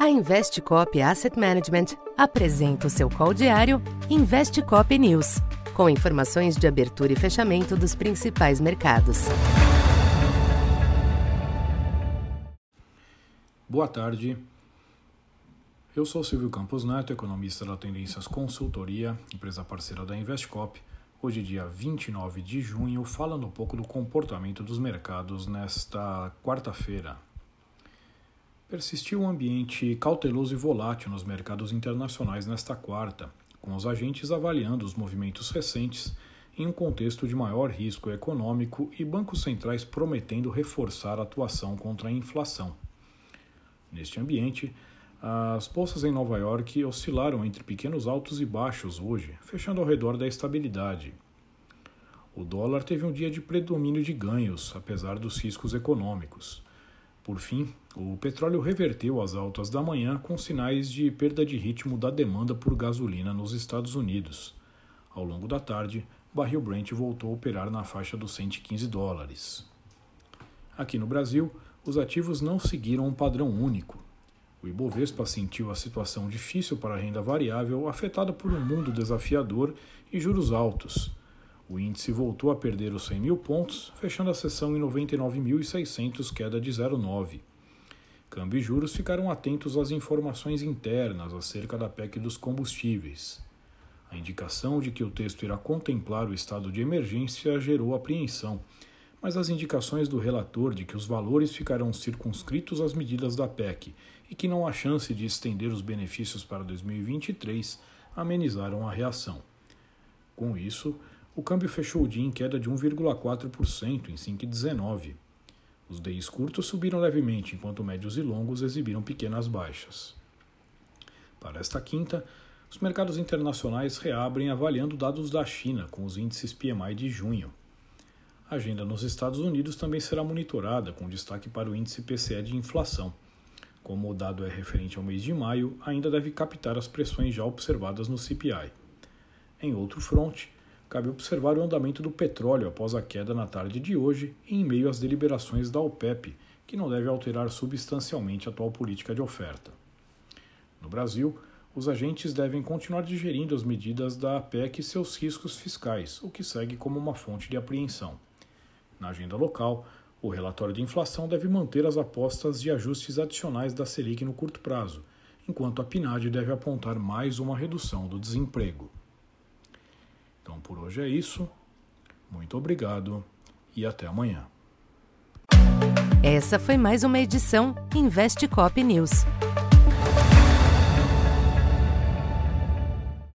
A Investcop Asset Management apresenta o seu call diário Investcop News, com informações de abertura e fechamento dos principais mercados. Boa tarde. Eu sou Silvio Campos Neto, economista da Tendências Consultoria, empresa parceira da Investcop. Hoje, dia 29 de junho, falando um pouco do comportamento dos mercados nesta quarta-feira, Persistiu um ambiente cauteloso e volátil nos mercados internacionais nesta quarta, com os agentes avaliando os movimentos recentes em um contexto de maior risco econômico e bancos centrais prometendo reforçar a atuação contra a inflação. Neste ambiente, as bolsas em Nova York oscilaram entre pequenos altos e baixos hoje, fechando ao redor da estabilidade. O dólar teve um dia de predomínio de ganhos, apesar dos riscos econômicos. Por fim, o petróleo reverteu as altas da manhã com sinais de perda de ritmo da demanda por gasolina nos Estados Unidos. Ao longo da tarde, barril Brent voltou a operar na faixa dos 115 dólares. Aqui no Brasil, os ativos não seguiram um padrão único. O Ibovespa sentiu a situação difícil para a renda variável afetada por um mundo desafiador e juros altos o índice voltou a perder os 100 mil pontos, fechando a sessão em 99.600, queda de 0,9. Câmbio e juros ficaram atentos às informações internas acerca da PEC dos combustíveis. A indicação de que o texto irá contemplar o estado de emergência gerou apreensão, mas as indicações do relator de que os valores ficarão circunscritos às medidas da PEC e que não há chance de estender os benefícios para 2023 amenizaram a reação. Com isso, o câmbio fechou o dia em queda de 1,4% em 5,19. Os DIs curtos subiram levemente, enquanto médios e longos exibiram pequenas baixas. Para esta quinta, os mercados internacionais reabrem avaliando dados da China com os índices PMI de junho. A agenda nos Estados Unidos também será monitorada, com destaque para o índice PCE de inflação. Como o dado é referente ao mês de maio, ainda deve captar as pressões já observadas no CPI. Em outro fronte, cabe observar o andamento do petróleo após a queda na tarde de hoje em meio às deliberações da OPEP, que não deve alterar substancialmente a atual política de oferta. No Brasil, os agentes devem continuar digerindo as medidas da APEC e seus riscos fiscais, o que segue como uma fonte de apreensão. Na agenda local, o relatório de inflação deve manter as apostas de ajustes adicionais da Selic no curto prazo, enquanto a PNAD deve apontar mais uma redução do desemprego. Então por hoje é isso. Muito obrigado e até amanhã. Essa foi mais uma edição Investe Cop News.